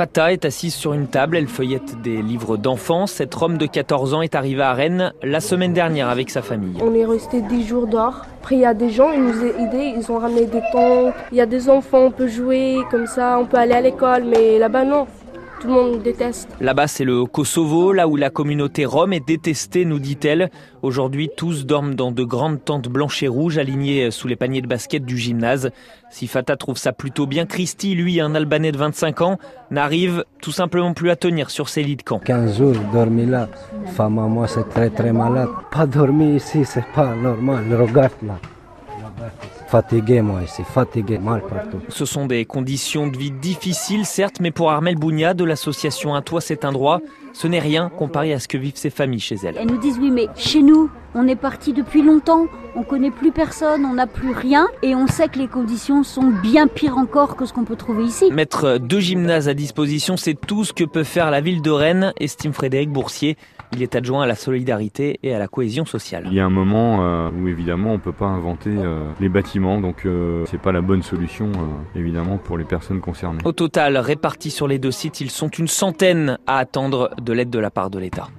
Fata est assise sur une table, elle feuillette des livres d'enfants. Cette Rome de 14 ans est arrivée à Rennes la semaine dernière avec sa famille. On est resté 10 jours dehors. Après, il y a des gens, ils nous ont aidés, ils ont ramené des tentes. Il y a des enfants, on peut jouer comme ça, on peut aller à l'école, mais là-bas, non. Tout le monde déteste. Là-bas, c'est le Kosovo, là où la communauté rome est détestée, nous dit-elle. Aujourd'hui, tous dorment dans de grandes tentes blanches et rouges alignées sous les paniers de basket du gymnase. Si Fata trouve ça plutôt bien, Christy, lui, un Albanais de 25 ans, n'arrive tout simplement plus à tenir sur ses lits de camp. 15 jours dormi là. Femme à moi, c'est très très malade. Pas dormir ici, c'est pas normal. Regarde là. Fatigué moi ici, fatigué, mal partout. Ce sont des conditions de vie difficiles, certes, mais pour Armel Bounia de l'association Un Toit c'est un droit, ce n'est rien comparé à ce que vivent ces familles chez elles. Elles nous disent oui, mais chez nous, on est parti depuis longtemps, on connaît plus personne, on n'a plus rien et on sait que les conditions sont bien pires encore que ce qu'on peut trouver ici. Mettre deux gymnases à disposition, c'est tout ce que peut faire la ville de Rennes, estime Frédéric Boursier. Il est adjoint à la solidarité et à la cohésion sociale. Il y a un moment euh, où évidemment on peut pas inventer euh, les bâtiments, donc euh, c'est pas la bonne solution évidemment pour les personnes concernées. Au total, répartis sur les deux sites, ils sont une centaine à attendre de l'aide de la part de l'État.